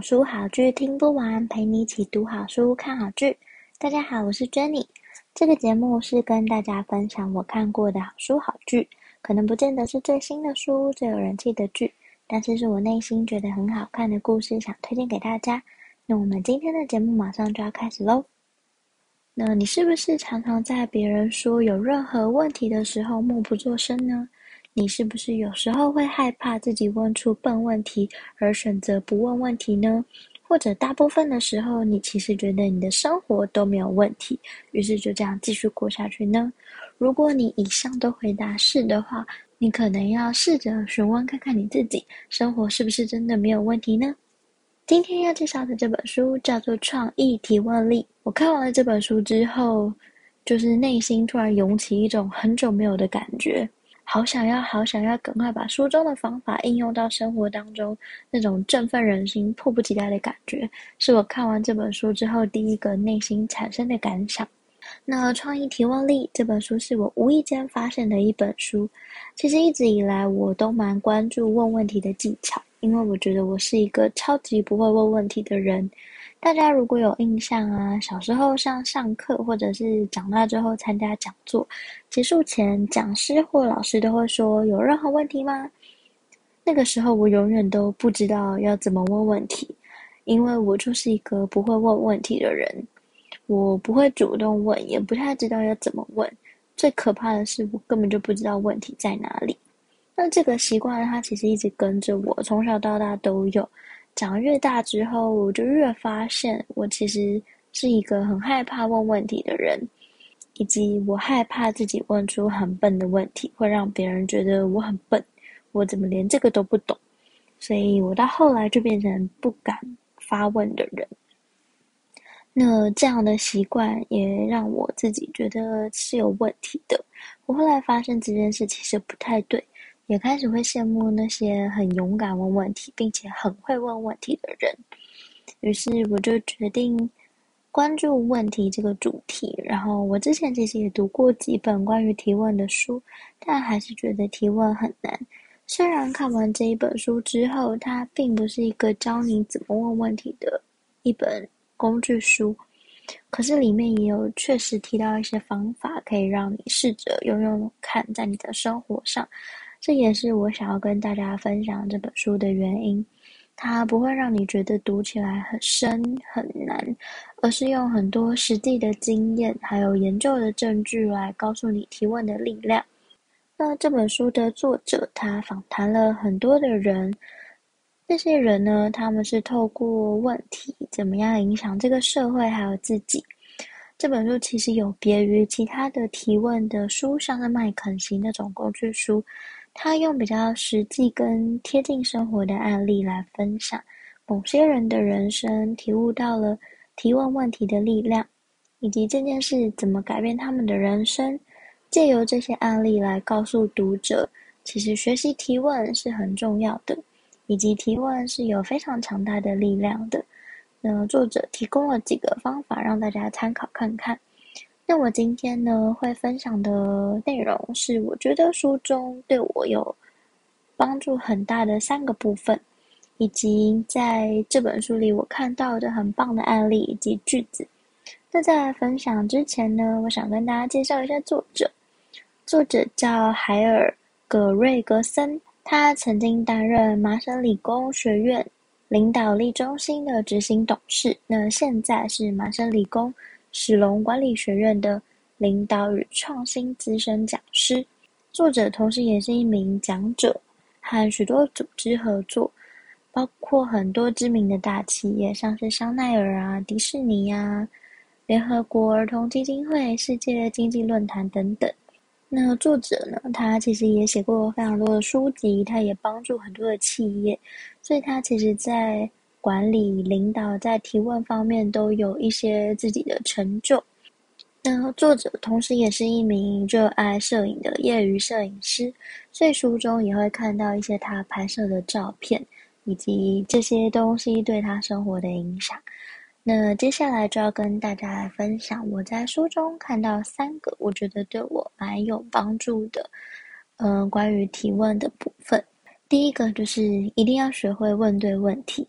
好书好剧听不完，陪你一起读好书、看好剧。大家好，我是 Jenny。这个节目是跟大家分享我看过的好书好剧，可能不见得是最新的书、最有人气的剧，但是是我内心觉得很好看的故事，想推荐给大家。那我们今天的节目马上就要开始喽。那你是不是常常在别人说有任何问题的时候默不作声呢？你是不是有时候会害怕自己问出笨问题，而选择不问问题呢？或者大部分的时候，你其实觉得你的生活都没有问题，于是就这样继续过下去呢？如果你以上都回答是的话，你可能要试着询问看看你自己，生活是不是真的没有问题呢？今天要介绍的这本书叫做《创意提问力》。我看完了这本书之后，就是内心突然涌起一种很久没有的感觉。好想要，好想要，赶快把书中的方法应用到生活当中，那种振奋人心、迫不及待的感觉，是我看完这本书之后第一个内心产生的感想。那《创意提问力》这本书是我无意间发现的一本书。其实一直以来我都蛮关注问问题的技巧，因为我觉得我是一个超级不会问问题的人。大家如果有印象啊，小时候上上课，或者是长大之后参加讲座，结束前讲师或老师都会说：“有任何问题吗？”那个时候我永远都不知道要怎么问问题，因为我就是一个不会问问题的人，我不会主动问，也不太知道要怎么问。最可怕的是，我根本就不知道问题在哪里。那这个习惯它其实一直跟着我，从小到大都有。长越大之后，我就越发现，我其实是一个很害怕问问题的人，以及我害怕自己问出很笨的问题，会让别人觉得我很笨，我怎么连这个都不懂？所以我到后来就变成不敢发问的人。那这样的习惯也让我自己觉得是有问题的。我后来发现这件事其实不太对。也开始会羡慕那些很勇敢问问题，并且很会问问题的人。于是我就决定关注问题这个主题。然后我之前其实也读过几本关于提问的书，但还是觉得提问很难。虽然看完这一本书之后，它并不是一个教你怎么问问题的一本工具书，可是里面也有确实提到一些方法，可以让你试着用用看，在你的生活上。这也是我想要跟大家分享这本书的原因，它不会让你觉得读起来很深很难，而是用很多实际的经验还有研究的证据来告诉你提问的力量。那这本书的作者他访谈了很多的人，这些人呢，他们是透过问题怎么样影响这个社会还有自己。这本书其实有别于其他的提问的书，像是麦肯锡那种工具书。他用比较实际跟贴近生活的案例来分享某些人的人生，体悟到了提问问题的力量，以及这件事怎么改变他们的人生。借由这些案例来告诉读者，其实学习提问是很重要的，以及提问是有非常强大的力量的。那作者提供了几个方法让大家参考看看。那我今天呢，会分享的内容是我觉得书中对我有帮助很大的三个部分，以及在这本书里我看到的很棒的案例以及句子。那在分享之前呢，我想跟大家介绍一下作者。作者叫海尔·葛瑞格森，他曾经担任麻省理工学院领导力中心的执行董事，那现在是麻省理工。史隆管理学院的领导与创新资深讲师，作者同时也是一名讲者，和许多组织合作，包括很多知名的大企业，像是香奈儿啊、迪士尼啊、联合国儿童基金会、世界经济论坛等等。那作者呢，他其实也写过非常多的书籍，他也帮助很多的企业，所以他其实在管理、领导，在提问方面都有一些自己的成就。那作者同时也是一名热爱摄影的业余摄影师，所以书中也会看到一些他拍摄的照片，以及这些东西对他生活的影响。那接下来就要跟大家来分享我在书中看到三个我觉得对我蛮有帮助的，嗯、关于提问的部分。第一个就是一定要学会问对问题。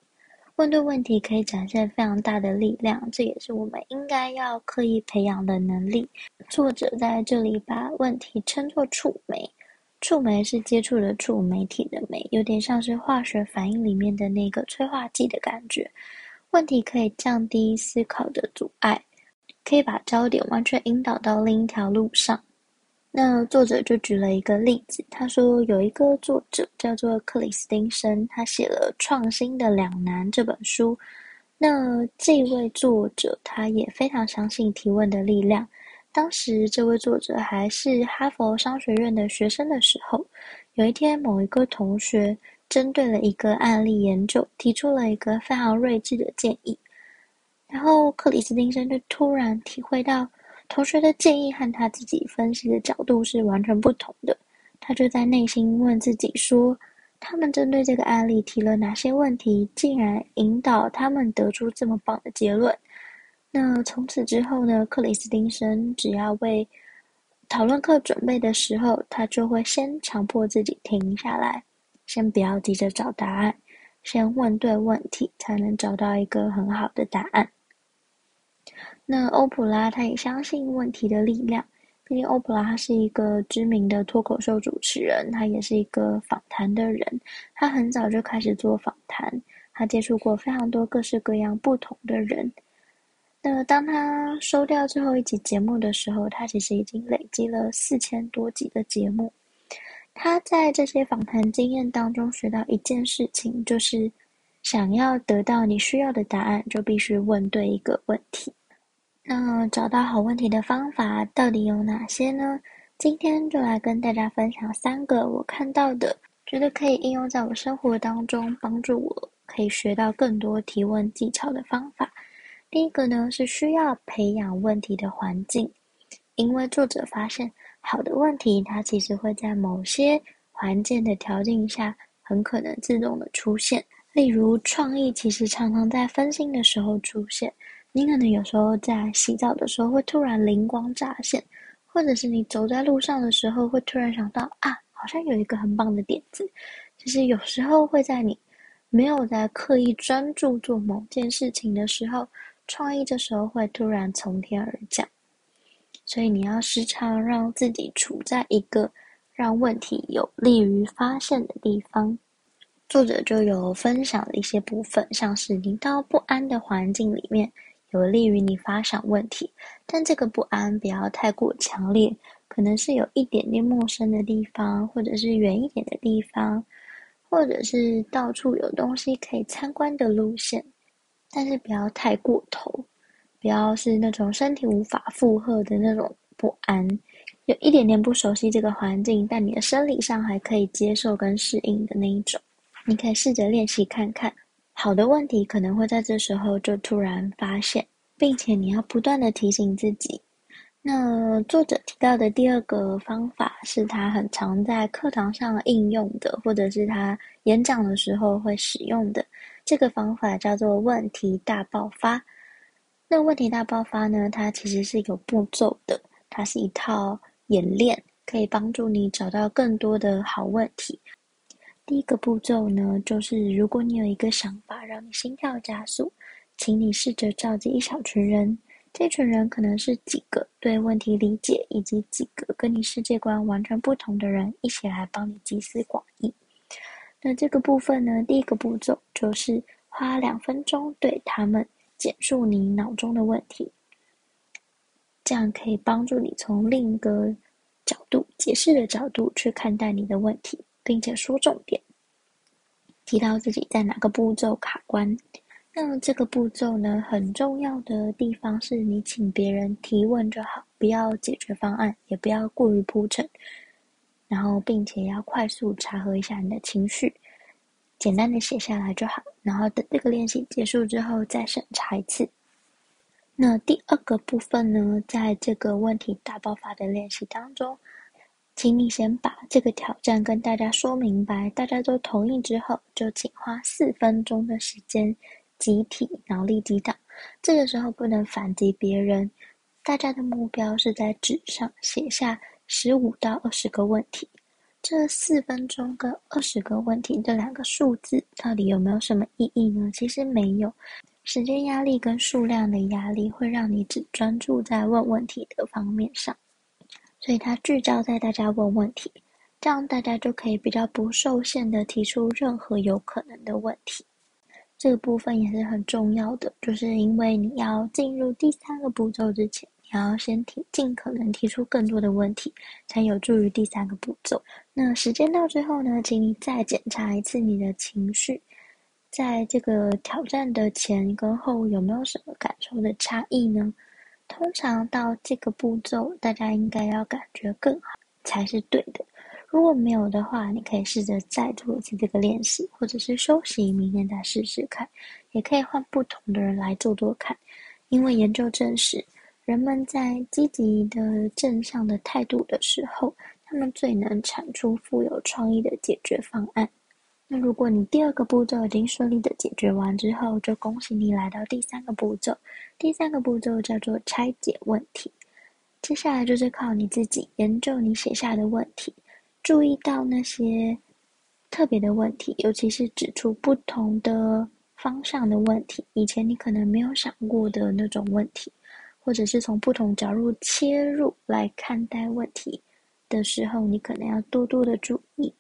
问对问题可以展现非常大的力量，这也是我们应该要刻意培养的能力。作者在这里把问题称作触媒，触媒是接触的触，媒体的媒，有点像是化学反应里面的那个催化剂的感觉。问题可以降低思考的阻碍，可以把焦点完全引导到另一条路上。那作者就举了一个例子，他说有一个作者叫做克里斯汀森，他写了《创新的两难》这本书。那这位作者他也非常相信提问的力量。当时这位作者还是哈佛商学院的学生的时候，有一天某一个同学针对了一个案例研究，提出了一个非常睿智的建议，然后克里斯汀森就突然体会到。同学的建议和他自己分析的角度是完全不同的，他就在内心问自己说：他们针对这个案例提了哪些问题，竟然引导他们得出这么棒的结论？那从此之后呢，克里斯汀森只要为讨论课准备的时候，他就会先强迫自己停下来，先不要急着找答案，先问对问题，才能找到一个很好的答案。那欧普拉他也相信问题的力量，毕竟欧普拉他是一个知名的脱口秀主持人，他也是一个访谈的人。他很早就开始做访谈，他接触过非常多各式各样不同的人。那当他收掉最后一集节目的时候，他其实已经累积了四千多集的节目。他在这些访谈经验当中学到一件事情，就是想要得到你需要的答案，就必须问对一个问题。那找到好问题的方法到底有哪些呢？今天就来跟大家分享三个我看到的，觉得可以应用在我生活当中，帮助我可以学到更多提问技巧的方法。第一个呢，是需要培养问题的环境，因为作者发现，好的问题它其实会在某些环境的条件下，很可能自动的出现。例如，创意其实常常在分心的时候出现。你可能有时候在洗澡的时候会突然灵光乍现，或者是你走在路上的时候会突然想到啊，好像有一个很棒的点子。就是有时候会在你没有在刻意专注做某件事情的时候，创意这时候会突然从天而降。所以你要时常让自己处在一个让问题有利于发现的地方。作者就有分享了一些部分，像是你到不安的环境里面。有利于你发想问题，但这个不安不要太过强烈，可能是有一点点陌生的地方，或者是远一点的地方，或者是到处有东西可以参观的路线，但是不要太过头，不要是那种身体无法负荷的那种不安，有一点点不熟悉这个环境，但你的生理上还可以接受跟适应的那一种，你可以试着练习看看。好的问题可能会在这时候就突然发现，并且你要不断地提醒自己。那作者提到的第二个方法是他很常在课堂上应用的，或者是他演讲的时候会使用的。这个方法叫做问题大爆发。那问题大爆发呢，它其实是有步骤的，它是一套演练，可以帮助你找到更多的好问题。第一个步骤呢，就是如果你有一个想法让你心跳加速，请你试着召集一小群人，这群人可能是几个对问题理解以及几个跟你世界观完全不同的人，一起来帮你集思广益。那这个部分呢，第一个步骤就是花两分钟对他们简述你脑中的问题，这样可以帮助你从另一个角度、解释的角度去看待你的问题。并且说重点，提到自己在哪个步骤卡关。那这个步骤呢，很重要的地方是你请别人提问就好，不要解决方案，也不要过于铺陈。然后，并且要快速查核一下你的情绪。简单的写下来就好，然后等这个练习结束之后再审查一次。那第二个部分呢，在这个问题大爆发的练习当中，请你先把这个挑战跟大家说明白，大家都同意之后，就请花四分钟的时间集体脑力激荡。这个时候不能反击别人，大家的目标是在纸上写下十五到二十个问题。这四分钟跟二十个问题这两个数字到底有没有什么意义呢？其实没有。时间压力跟数量的压力会让你只专注在问问题的方面上，所以它聚焦在大家问问题，这样大家就可以比较不受限的提出任何有可能的问题。这个部分也是很重要的，就是因为你要进入第三个步骤之前，你要先提尽可能提出更多的问题，才有助于第三个步骤。那时间到最后呢，请你再检查一次你的情绪。在这个挑战的前跟后有没有什么感受的差异呢？通常到这个步骤，大家应该要感觉更好才是对的。如果没有的话，你可以试着再做一次这个练习，或者是休息，明天再试试看。也可以换不同的人来做做看，因为研究证实，人们在积极的正向的态度的时候，他们最能产出富有创意的解决方案。那如果你第二个步骤已经顺利的解决完之后，就恭喜你来到第三个步骤。第三个步骤叫做拆解问题。接下来就是靠你自己研究你写下的问题，注意到那些特别的问题，尤其是指出不同的方向的问题，以前你可能没有想过的那种问题，或者是从不同角度切入来看待问题的时候，你可能要多多的注意。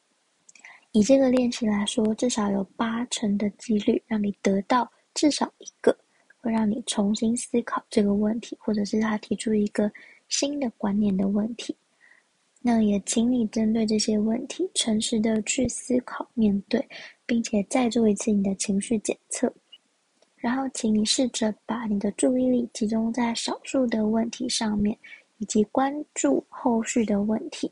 以这个练习来说，至少有八成的几率让你得到至少一个会让你重新思考这个问题，或者是他提出一个新的观念的问题。那也请你针对这些问题，诚实的去思考、面对，并且再做一次你的情绪检测。然后，请你试着把你的注意力集中在少数的问题上面，以及关注后续的问题。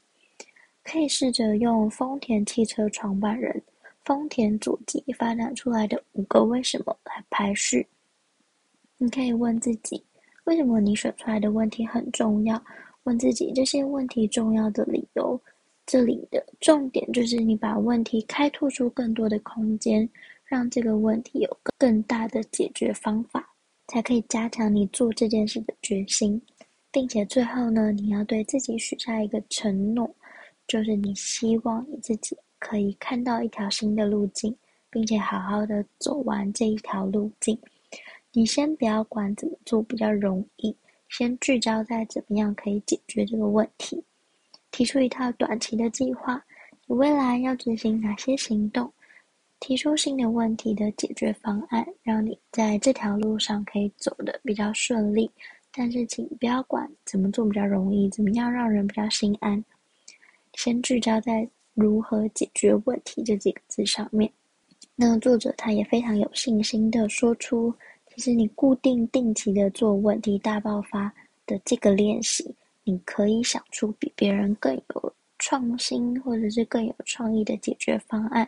可以试着用丰田汽车创办人丰田佐吉发展出来的五个为什么来排序。你可以问自己，为什么你选出来的问题很重要？问自己这些问题重要的理由。这里的重点就是你把问题开拓出更多的空间，让这个问题有更大的解决方法，才可以加强你做这件事的决心，并且最后呢，你要对自己许下一个承诺。就是你希望你自己可以看到一条新的路径，并且好好的走完这一条路径。你先不要管怎么做比较容易，先聚焦在怎么样可以解决这个问题，提出一套短期的计划，你未来要执行哪些行动，提出新的问题的解决方案，让你在这条路上可以走得比较顺利。但是请不要管怎么做比较容易，怎么样让人比较心安。先聚焦在如何解决问题这几个字上面。那作者他也非常有信心的说出，其实你固定定期的做问题大爆发的这个练习，你可以想出比别人更有创新或者是更有创意的解决方案。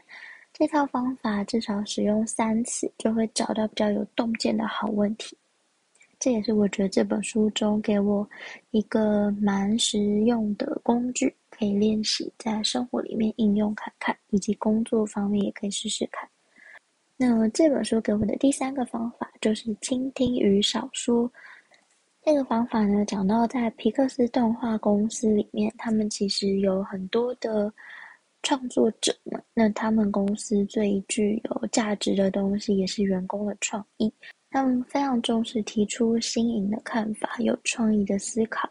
这套方法至少使用三次，就会找到比较有洞见的好问题。这也是我觉得这本书中给我一个蛮实用的工具。可以练习在生活里面应用看看，以及工作方面也可以试试看。那这本书给我们的第三个方法就是倾听与少说。这个方法呢，讲到在皮克斯动画公司里面，他们其实有很多的创作者们。那他们公司最具有价值的东西，也是员工的创意。他们非常重视提出新颖的看法，有创意的思考。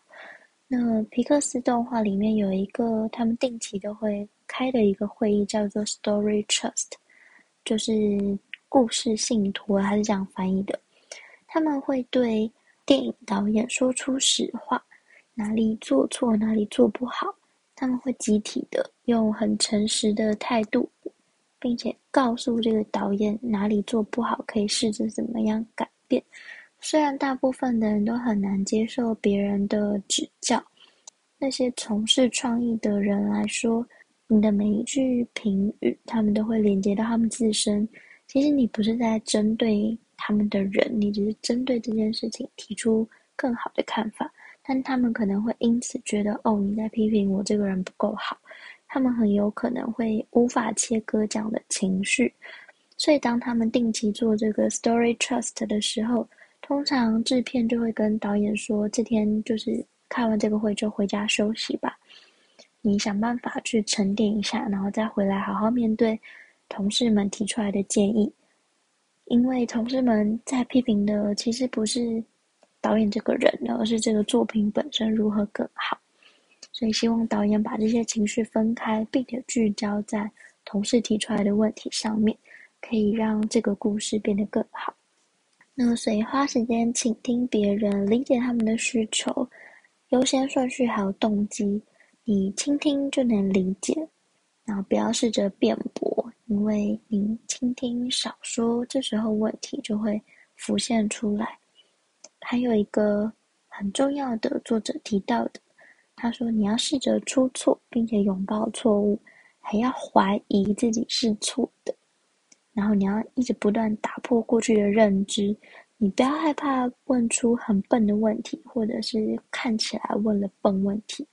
那皮克斯动画里面有一个他们定期都会开的一个会议，叫做 Story Trust，就是故事信托，它是这样翻译的。他们会对电影导演说出实话，哪里做错，哪里做不好，他们会集体的用很诚实的态度，并且告诉这个导演哪里做不好，可以试着怎么样改变。虽然大部分的人都很难接受别人的指教，那些从事创意的人来说，你的每一句评语，他们都会连接到他们自身。其实你不是在针对他们的人，你只是针对这件事情提出更好的看法。但他们可能会因此觉得，哦，你在批评我这个人不够好。他们很有可能会无法切割这样的情绪。所以当他们定期做这个 story trust 的时候，通常制片就会跟导演说：“这天就是开完这个会就回家休息吧。”你想办法去沉淀一下，然后再回来好好面对同事们提出来的建议。因为同事们在批评的其实不是导演这个人，而是这个作品本身如何更好。所以希望导演把这些情绪分开，并且聚焦在同事提出来的问题上面，可以让这个故事变得更好。那，所以花时间倾听别人，理解他们的需求、优先顺序还有动机。你倾听就能理解，然后不要试着辩驳，因为你倾听少说，这时候问题就会浮现出来。还有一个很重要的作者提到的，他说你要试着出错，并且拥抱错误，还要怀疑自己是错的，然后你要一直不断打破过去的认知，你不要害怕问出很笨的问题，或者是看起来问了笨问题。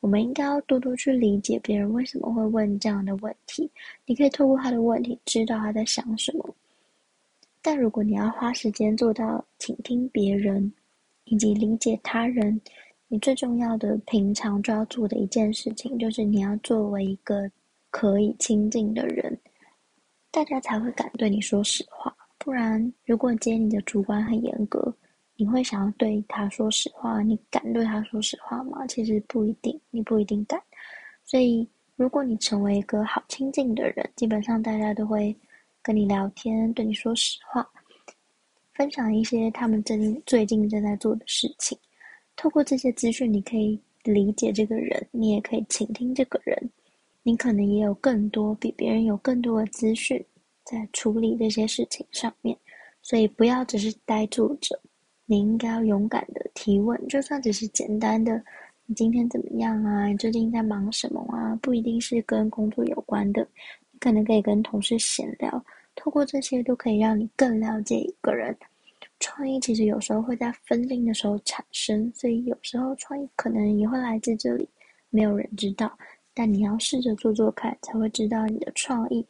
我们应该要多多去理解别人为什么会问这样的问题。你可以透过他的问题知道他在想什么。但如果你要花时间做到倾听别人以及理解他人，你最重要的平常就要做的一件事情，就是你要作为一个可以亲近的人，大家才会敢对你说实话。不然，如果今天你的主管很严格，你会想要对他说实话？你敢对他说实话吗？其实不一定，你不一定敢。所以，如果你成为一个好亲近的人，基本上大家都会跟你聊天，对你说实话，分享一些他们最近最近正在做的事情。透过这些资讯，你可以理解这个人，你也可以倾听这个人。你可能也有更多比别人有更多的资讯在处理这些事情上面。所以，不要只是呆坐着。你应该要勇敢的提问，就算只是简单的“你今天怎么样啊？你最近在忙什么啊？”不一定是跟工作有关的，你可能可以跟同事闲聊，透过这些都可以让你更了解一个人。创意其实有时候会在分心的时候产生，所以有时候创意可能也会来自这里，没有人知道。但你要试着做做看，才会知道你的创意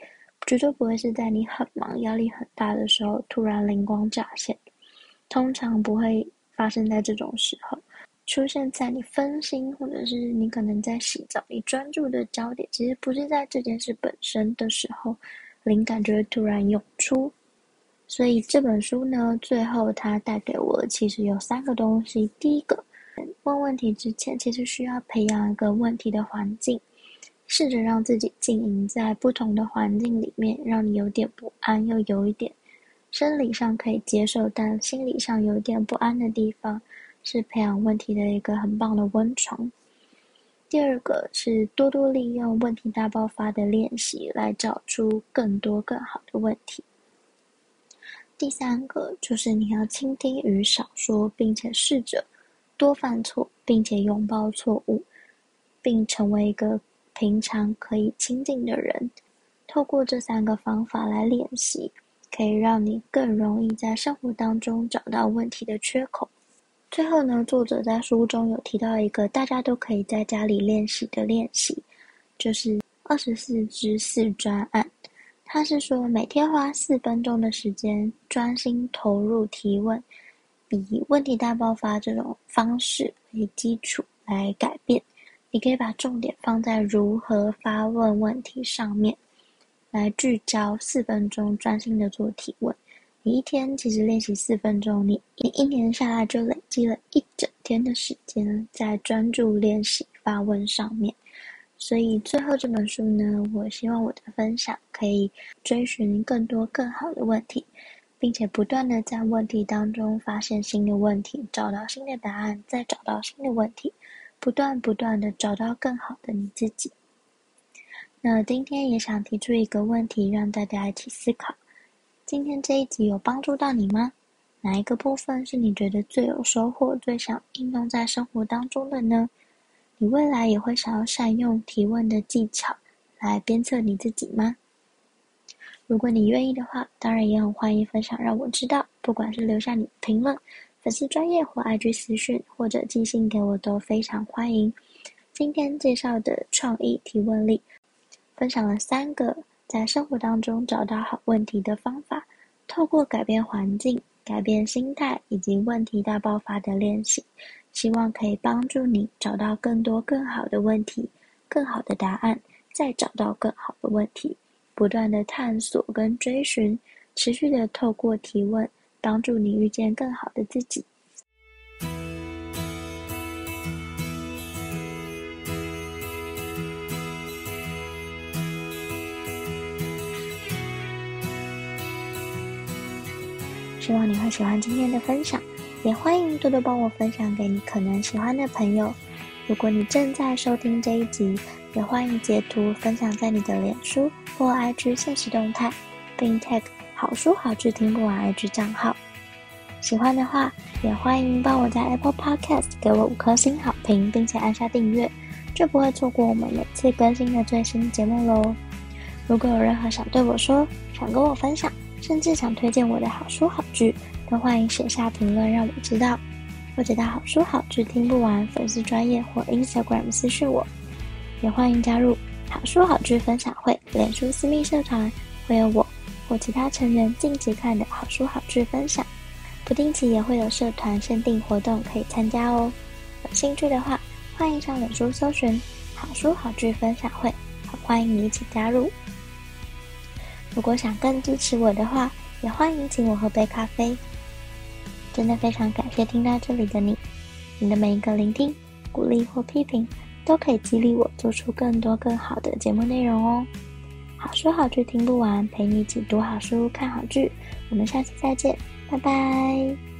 绝对不会是在你很忙、压力很大的时候突然灵光乍现。通常不会发生在这种时候，出现在你分心，或者是你可能在洗澡，你专注的焦点其实不是在这件事本身的时候，灵感就会突然涌出。所以这本书呢，最后它带给我其实有三个东西。第一个，问问题之前，其实需要培养一个问题的环境，试着让自己经营在不同的环境里面，让你有点不安，又有一点。生理上可以接受，但心理上有点不安的地方，是培养问题的一个很棒的温床。第二个是多多利用问题大爆发的练习，来找出更多更好的问题。第三个就是你要倾听与少说，并且试着多犯错，并且拥抱错误，并成为一个平常可以亲近的人。透过这三个方法来练习。可以让你更容易在生活当中找到问题的缺口。最后呢，作者在书中有提到一个大家都可以在家里练习的练习，就是二十四支四专案。他是说每天花四分钟的时间专心投入提问，以问题大爆发这种方式为基础来改变。你可以把重点放在如何发问问题上面。来聚焦四分钟，专心的做提问。你一天其实练习四分钟，你你一年下来就累积了一整天的时间在专注练习发问上面。所以最后这本书呢，我希望我的分享可以追寻更多更好的问题，并且不断的在问题当中发现新的问题，找到新的答案，再找到新的问题，不断不断的找到更好的你自己。那今天也想提出一个问题，让大家一起思考。今天这一集有帮助到你吗？哪一个部分是你觉得最有收获、最想应用在生活当中的呢？你未来也会想要善用提问的技巧来鞭策你自己吗？如果你愿意的话，当然也很欢迎分享，让我知道。不管是留下你的评论、粉丝专业或 IG 私讯，或者寄信给我，都非常欢迎。今天介绍的创意提问力，分享了三个在生活当中找到好问题的方法，透过改变环境、改变心态以及问题大爆发的练习，希望可以帮助你找到更多更好的问题、更好的答案，再找到更好的问题，不断的探索跟追寻，持续的透过提问，帮助你遇见更好的自己。希望你会喜欢今天的分享，也欢迎多多帮我分享给你可能喜欢的朋友。如果你正在收听这一集，也欢迎截图分享在你的脸书或 IG 现实动态，并 tag 好书好剧听不完 IG 账号。喜欢的话，也欢迎帮我在 Apple Podcast 给我五颗星好评，并且按下订阅，就不会错过我们每次更新的最新节目喽。如果有任何想对我说、想跟我分享，甚至想推荐我的好书好剧，都欢迎写下评论让我知道，或者到好书好剧听不完粉丝专页或 Instagram 私讯我，也欢迎加入好书好剧分享会脸书私密社团，会有我或其他成员近期看的好书好剧分享，不定期也会有社团限定活动可以参加哦。有兴趣的话，欢迎上脸书搜寻好书好剧分享会，好欢迎你一起加入。如果想更支持我的话，也欢迎请我喝杯咖啡。真的非常感谢听到这里的你，你的每一个聆听、鼓励或批评，都可以激励我做出更多更好的节目内容哦。好书好剧听不完，陪你一起读好书、看好剧。我们下期再见，拜拜。